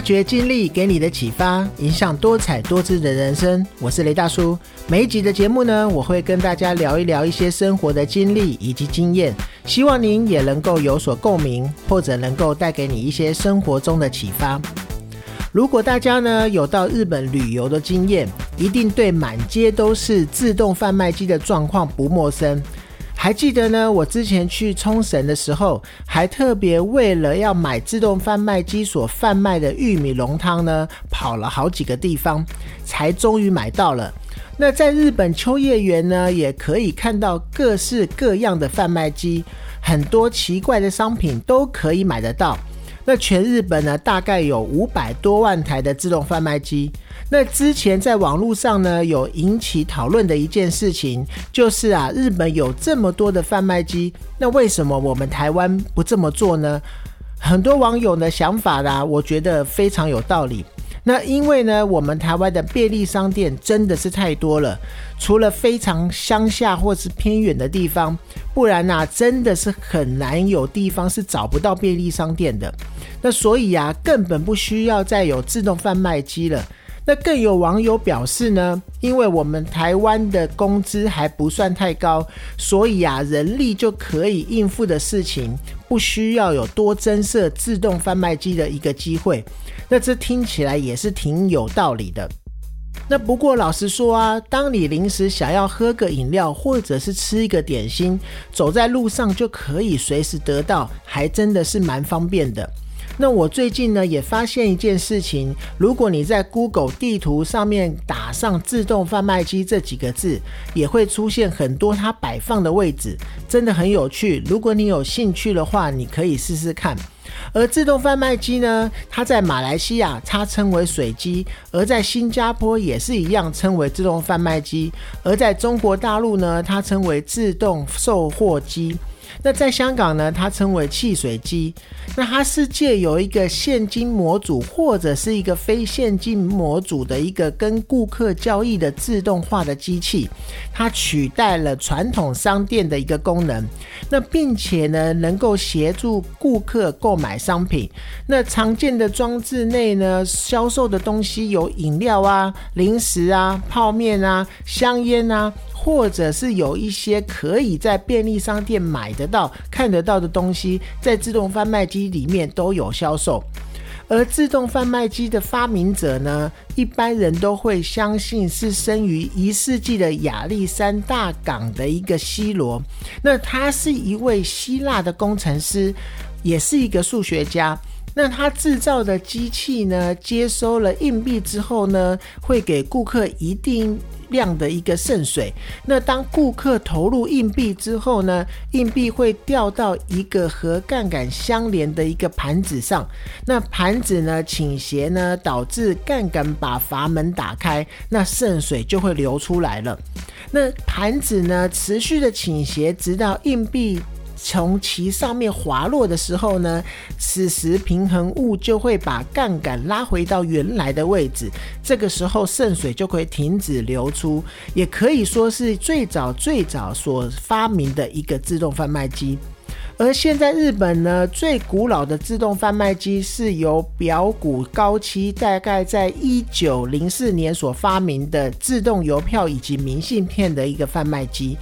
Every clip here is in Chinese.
发掘经历给你的启发，影响多彩多姿的人生。我是雷大叔。每一集的节目呢，我会跟大家聊一聊一些生活的经历以及经验，希望您也能够有所共鸣，或者能够带给你一些生活中的启发。如果大家呢有到日本旅游的经验，一定对满街都是自动贩卖机的状况不陌生。还记得呢？我之前去冲绳的时候，还特别为了要买自动贩卖机所贩卖的玉米浓汤呢，跑了好几个地方，才终于买到了。那在日本秋叶原呢，也可以看到各式各样的贩卖机，很多奇怪的商品都可以买得到。那全日本呢，大概有五百多万台的自动贩卖机。那之前在网络上呢，有引起讨论的一件事情，就是啊，日本有这么多的贩卖机，那为什么我们台湾不这么做呢？很多网友的想法啦，我觉得非常有道理。那因为呢，我们台湾的便利商店真的是太多了，除了非常乡下或是偏远的地方，不然呐，真的是很难有地方是找不到便利商店的。那所以啊，根本不需要再有自动贩卖机了。那更有网友表示呢，因为我们台湾的工资还不算太高，所以啊，人力就可以应付的事情，不需要有多增设自动贩卖机的一个机会。那这听起来也是挺有道理的。那不过老实说啊，当你临时想要喝个饮料，或者是吃一个点心，走在路上就可以随时得到，还真的是蛮方便的。那我最近呢也发现一件事情，如果你在 Google 地图上面打上“自动贩卖机”这几个字，也会出现很多它摆放的位置，真的很有趣。如果你有兴趣的话，你可以试试看。而自动贩卖机呢，它在马来西亚它称为水机，而在新加坡也是一样称为自动贩卖机，而在中国大陆呢，它称为自动售货机。那在香港呢，它称为汽水机。那它是借由一个现金模组或者是一个非现金模组的一个跟顾客交易的自动化的机器，它取代了传统商店的一个功能。那并且呢，能够协助顾客购买商品。那常见的装置内呢，销售的东西有饮料啊、零食啊、泡面啊、香烟啊。或者是有一些可以在便利商店买得到、看得到的东西，在自动贩卖机里面都有销售。而自动贩卖机的发明者呢，一般人都会相信是生于一世纪的亚历山大港的一个西罗。那他是一位希腊的工程师，也是一个数学家。那他制造的机器呢，接收了硬币之后呢，会给顾客一定。量的一个渗水。那当顾客投入硬币之后呢，硬币会掉到一个和杠杆相连的一个盘子上。那盘子呢倾斜呢，导致杠杆把阀门打开，那渗水就会流出来了。那盘子呢持续的倾斜，直到硬币。从其上面滑落的时候呢，此时平衡物就会把杠杆拉回到原来的位置，这个时候渗水就会停止流出，也可以说是最早最早所发明的一个自动贩卖机。而现在日本呢，最古老的自动贩卖机是由表谷高期大概在一九零四年所发明的自动邮票以及明信片的一个贩卖机。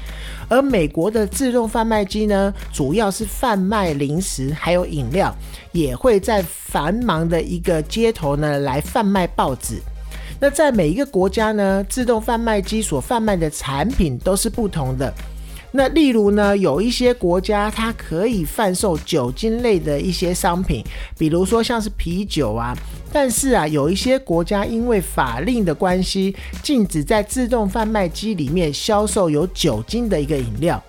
而美国的自动贩卖机呢，主要是贩卖零食还有饮料，也会在繁忙的一个街头呢来贩卖报纸。那在每一个国家呢，自动贩卖机所贩卖的产品都是不同的。那例如呢，有一些国家它可以贩售酒精类的一些商品，比如说像是啤酒啊。但是啊，有一些国家因为法令的关系，禁止在自动贩卖机里面销售有酒精的一个饮料。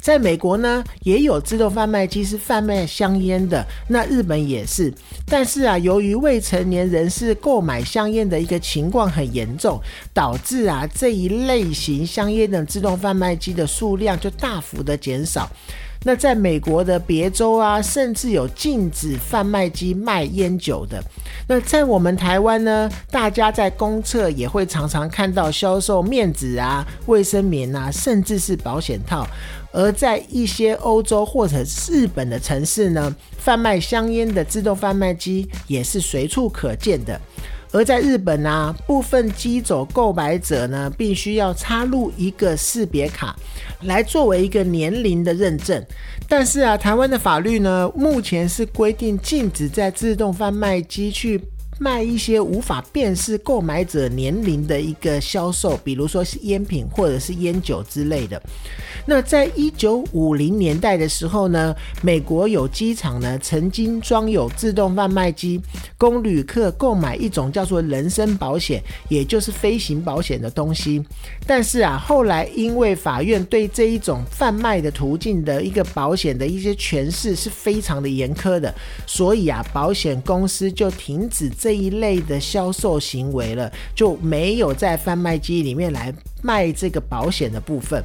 在美国呢，也有自动贩卖机是贩卖香烟的，那日本也是。但是啊，由于未成年人士购买香烟的一个情况很严重，导致啊这一类型香烟的自动贩卖机的数量就大幅的减少。那在美国的别州啊，甚至有禁止贩卖机卖烟酒的。那在我们台湾呢，大家在公厕也会常常看到销售面纸啊、卫生棉啊，甚至是保险套。而在一些欧洲或者日本的城市呢，贩卖香烟的自动贩卖机也是随处可见的。而在日本呢，部分机走购买者呢，必须要插入一个识别卡，来作为一个年龄的认证。但是啊，台湾的法律呢，目前是规定禁止在自动贩卖机去。卖一些无法辨识购买者年龄的一个销售，比如说是烟品或者是烟酒之类的。那在一九五零年代的时候呢，美国有机场呢曾经装有自动贩卖机，供旅客购买一种叫做人身保险，也就是飞行保险的东西。但是啊，后来因为法院对这一种贩卖的途径的一个保险的一些诠释是非常的严苛的，所以啊，保险公司就停止这。这一类的销售行为了，就没有在贩卖机里面来卖这个保险的部分。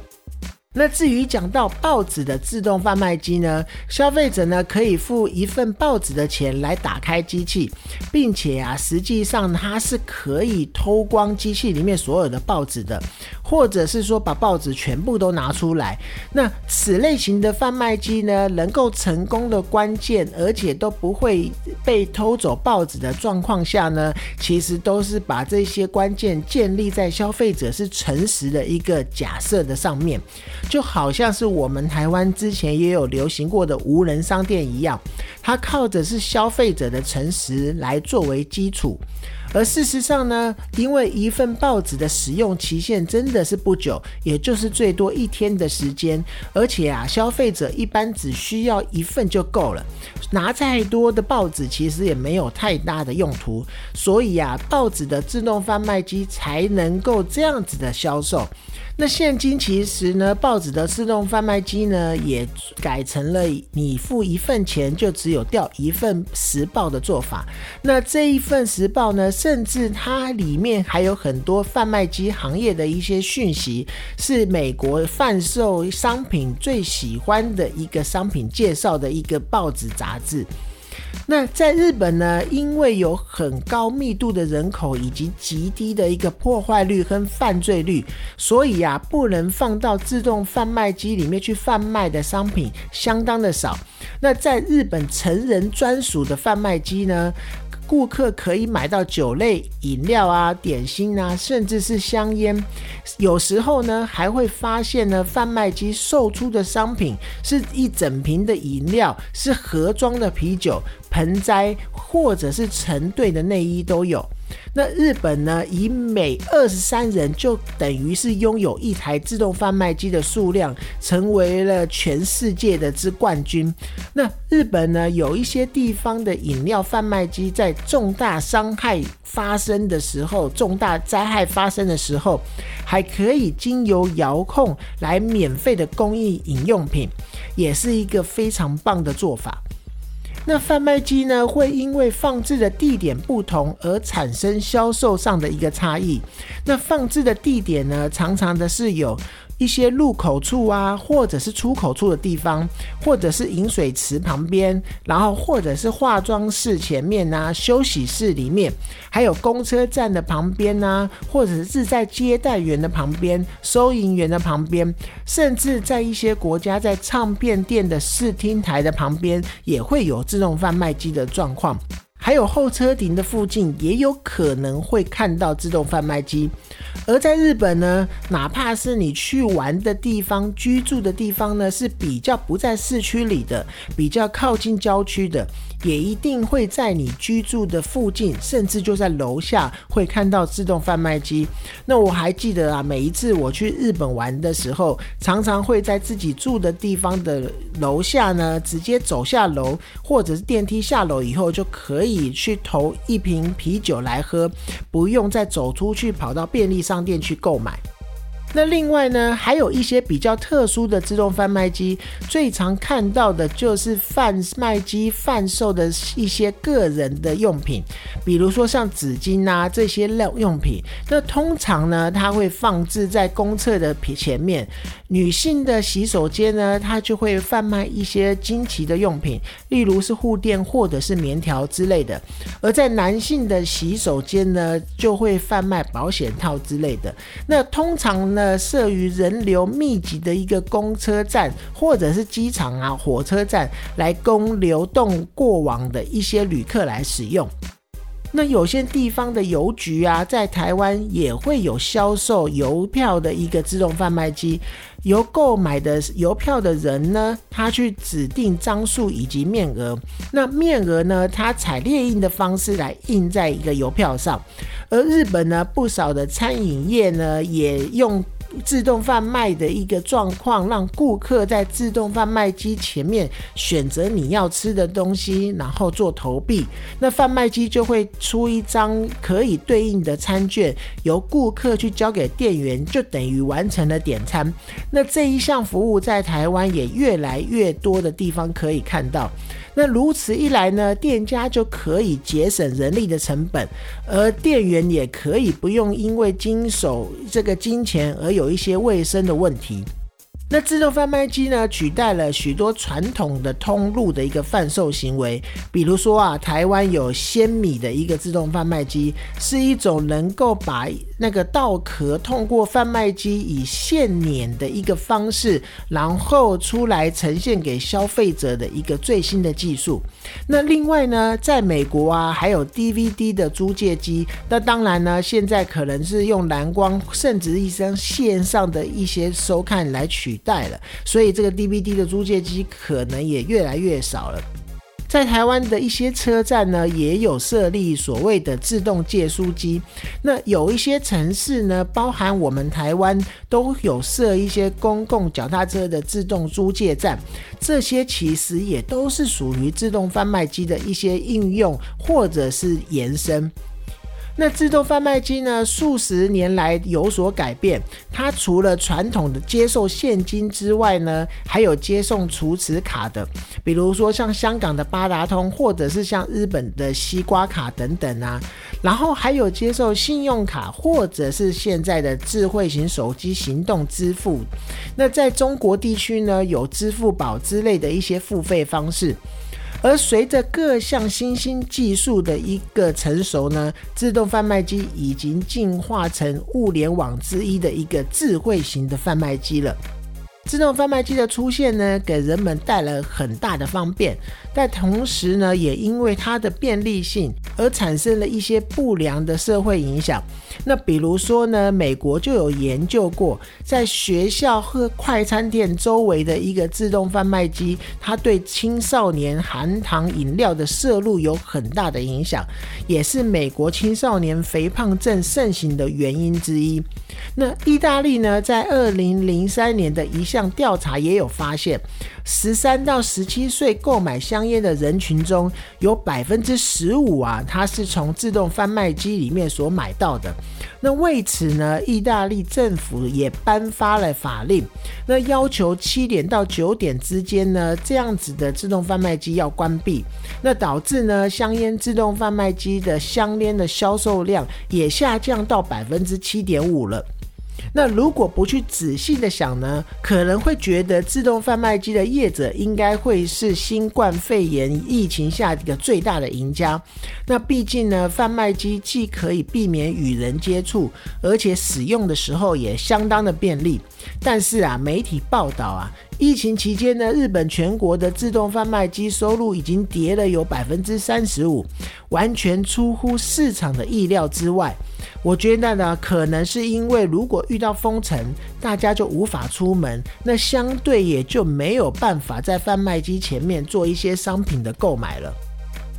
那至于讲到报纸的自动贩卖机呢，消费者呢可以付一份报纸的钱来打开机器，并且啊，实际上它是可以偷光机器里面所有的报纸的，或者是说把报纸全部都拿出来。那此类型的贩卖机呢，能够成功的关键，而且都不会被偷走报纸的状况下呢，其实都是把这些关键建立在消费者是诚实的一个假设的上面。就好像是我们台湾之前也有流行过的无人商店一样，它靠着是消费者的诚实来作为基础。而事实上呢，因为一份报纸的使用期限真的是不久，也就是最多一天的时间，而且啊，消费者一般只需要一份就够了，拿再多的报纸其实也没有太大的用途，所以啊，报纸的自动贩卖机才能够这样子的销售。那现今其实呢，报纸的自动贩卖机呢，也改成了你付一份钱就只有掉一份时报的做法。那这一份时报呢，甚至它里面还有很多贩卖机行业的一些讯息，是美国贩售商品最喜欢的一个商品介绍的一个报纸杂志。那在日本呢，因为有很高密度的人口以及极低的一个破坏率跟犯罪率，所以啊，不能放到自动贩卖机里面去贩卖的商品相当的少。那在日本成人专属的贩卖机呢？顾客可以买到酒类、饮料啊、点心啊，甚至是香烟。有时候呢，还会发现呢，贩卖机售出的商品是一整瓶的饮料，是盒装的啤酒、盆栽，或者是成对的内衣都有。那日本呢，以每二十三人就等于是拥有一台自动贩卖机的数量，成为了全世界的之冠军。那日本呢，有一些地方的饮料贩卖机，在重大伤害发生的时候、重大灾害发生的时候，还可以经由遥控来免费的供应饮用品，也是一个非常棒的做法。那贩卖机呢，会因为放置的地点不同而产生销售上的一个差异。那放置的地点呢，常常的是有。一些入口处啊，或者是出口处的地方，或者是饮水池旁边，然后或者是化妆室前面啊，休息室里面，还有公车站的旁边啊，或者是在接待员的旁边、收银员的旁边，甚至在一些国家，在唱片店的试听台的旁边，也会有自动贩卖机的状况。还有候车亭的附近也有可能会看到自动贩卖机，而在日本呢，哪怕是你去玩的地方、居住的地方呢，是比较不在市区里的，比较靠近郊区的。也一定会在你居住的附近，甚至就在楼下会看到自动贩卖机。那我还记得啊，每一次我去日本玩的时候，常常会在自己住的地方的楼下呢，直接走下楼，或者是电梯下楼以后，就可以去投一瓶啤酒来喝，不用再走出去跑到便利商商店去购买。那另外呢，还有一些比较特殊的自动贩卖机，最常看到的就是贩卖机贩售的一些个人的用品，比如说像纸巾啊这些用用品。那通常呢，它会放置在公厕的前面。女性的洗手间呢，它就会贩卖一些惊奇的用品，例如是护垫或者是棉条之类的；而在男性的洗手间呢，就会贩卖保险套之类的。那通常呢。呃设于人流密集的一个公车站或者是机场啊、火车站，来供流动过往的一些旅客来使用。那有些地方的邮局啊，在台湾也会有销售邮票的一个自动贩卖机，由购买的邮票的人呢，他去指定张数以及面额，那面额呢，他采列印的方式来印在一个邮票上，而日本呢，不少的餐饮业呢，也用。自动贩卖的一个状况，让顾客在自动贩卖机前面选择你要吃的东西，然后做投币。那贩卖机就会出一张可以对应的餐券，由顾客去交给店员，就等于完成了点餐。那这一项服务在台湾也越来越多的地方可以看到。那如此一来呢，店家就可以节省人力的成本，而店员也可以不用因为经手这个金钱而有一些卫生的问题。那自动贩卖机呢，取代了许多传统的通路的一个贩售行为。比如说啊，台湾有鲜米的一个自动贩卖机，是一种能够把那个稻壳通过贩卖机以现碾的一个方式，然后出来呈现给消费者的一个最新的技术。那另外呢，在美国啊，还有 DVD 的租借机。那当然呢，现在可能是用蓝光，甚至一些线上的一些收看来取代了。所以这个 DVD 的租借机可能也越来越少了。在台湾的一些车站呢，也有设立所谓的自动借书机。那有一些城市呢，包含我们台湾都有设一些公共脚踏车的自动租借站。这些其实也都是属于自动贩卖机的一些应用或者是延伸。那自动贩卖机呢？数十年来有所改变。它除了传统的接受现金之外呢，还有接送储值卡的，比如说像香港的八达通，或者是像日本的西瓜卡等等啊。然后还有接受信用卡，或者是现在的智慧型手机行动支付。那在中国地区呢，有支付宝之类的一些付费方式。而随着各项新兴技术的一个成熟呢，自动贩卖机已经进化成物联网之一的一个智慧型的贩卖机了。自动贩卖机的出现呢，给人们带来很大的方便，但同时呢，也因为它的便利性而产生了一些不良的社会影响。那比如说呢，美国就有研究过，在学校和快餐店周围的一个自动贩卖机，它对青少年含糖饮料的摄入有很大的影响，也是美国青少年肥胖症盛行的原因之一。那意大利呢，在二零零三年的一项调查也有发现，十三到十七岁购买香烟的人群中有百分之十五啊，它是从自动贩卖机里面所买到的。那为此呢，意大利政府也颁发了法令，那要求七点到九点之间呢，这样子的自动贩卖机要关闭。那导致呢，香烟自动贩卖机的香烟的销售量也下降到百分之七点五了。那如果不去仔细的想呢，可能会觉得自动贩卖机的业者应该会是新冠肺炎疫情下一个最大的赢家。那毕竟呢，贩卖机既可以避免与人接触，而且使用的时候也相当的便利。但是啊，媒体报道啊。疫情期间呢，日本全国的自动贩卖机收入已经跌了有百分之三十五，完全出乎市场的意料之外。我觉得呢，可能是因为如果遇到封城，大家就无法出门，那相对也就没有办法在贩卖机前面做一些商品的购买了。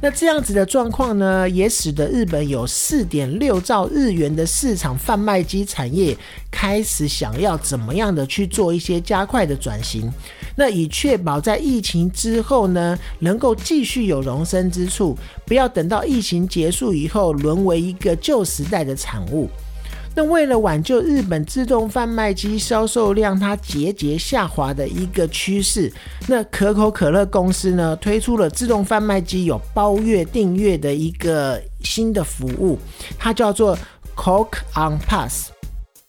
那这样子的状况呢，也使得日本有四点六兆日元的市场贩卖机产业开始想要怎么样的去做一些加快的转型，那以确保在疫情之后呢，能够继续有容身之处，不要等到疫情结束以后沦为一个旧时代的产物。那为了挽救日本自动贩卖机销售量它节节下滑的一个趋势，那可口可乐公司呢推出了自动贩卖机有包月订阅的一个新的服务，它叫做 Coke on Pass。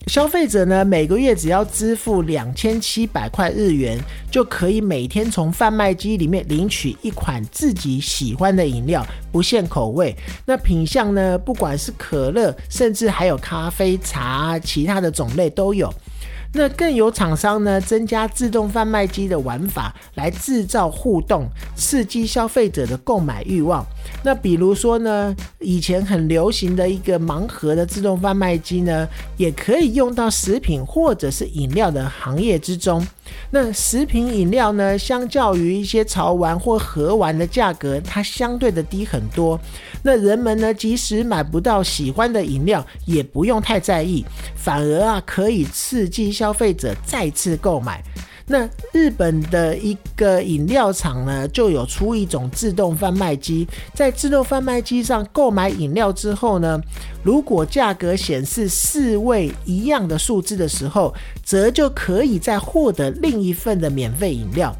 消费者呢，每个月只要支付两千七百块日元，就可以每天从贩卖机里面领取一款自己喜欢的饮料，不限口味。那品相呢，不管是可乐，甚至还有咖啡、茶，其他的种类都有。那更有厂商呢，增加自动贩卖机的玩法，来制造互动，刺激消费者的购买欲望。那比如说呢，以前很流行的一个盲盒的自动贩卖机呢，也可以用到食品或者是饮料的行业之中。那食品饮料呢，相较于一些潮玩或盒玩的价格，它相对的低很多。那人们呢，即使买不到喜欢的饮料，也不用太在意，反而啊，可以刺激消费者再次购买。那日本的一个饮料厂呢，就有出一种自动贩卖机，在自动贩卖机上购买饮料之后呢，如果价格显示四位一样的数字的时候，则就可以再获得另一份的免费饮料。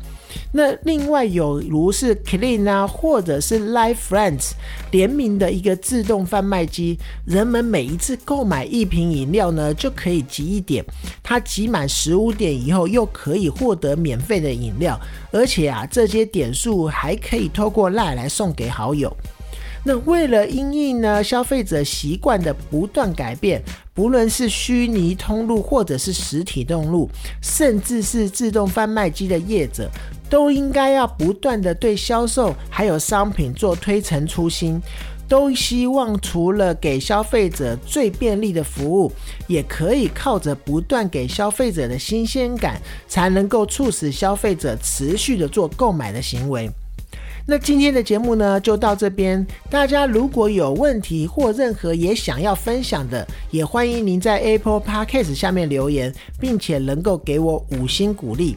那另外有如是 Clean 啊，或者是 Life Friends 联名的一个自动贩卖机，人们每一次购买一瓶饮料呢，就可以集一点，它集满十五点以后，又可以获得免费的饮料，而且啊，这些点数还可以透过赖来送给好友。那为了因应呢消费者习惯的不断改变，不论是虚拟通路或者是实体通路，甚至是自动贩卖机的业者。都应该要不断的对销售还有商品做推陈出新，都希望除了给消费者最便利的服务，也可以靠着不断给消费者的新鲜感，才能够促使消费者持续的做购买的行为。那今天的节目呢，就到这边。大家如果有问题或任何也想要分享的，也欢迎您在 Apple Podcast 下面留言，并且能够给我五星鼓励。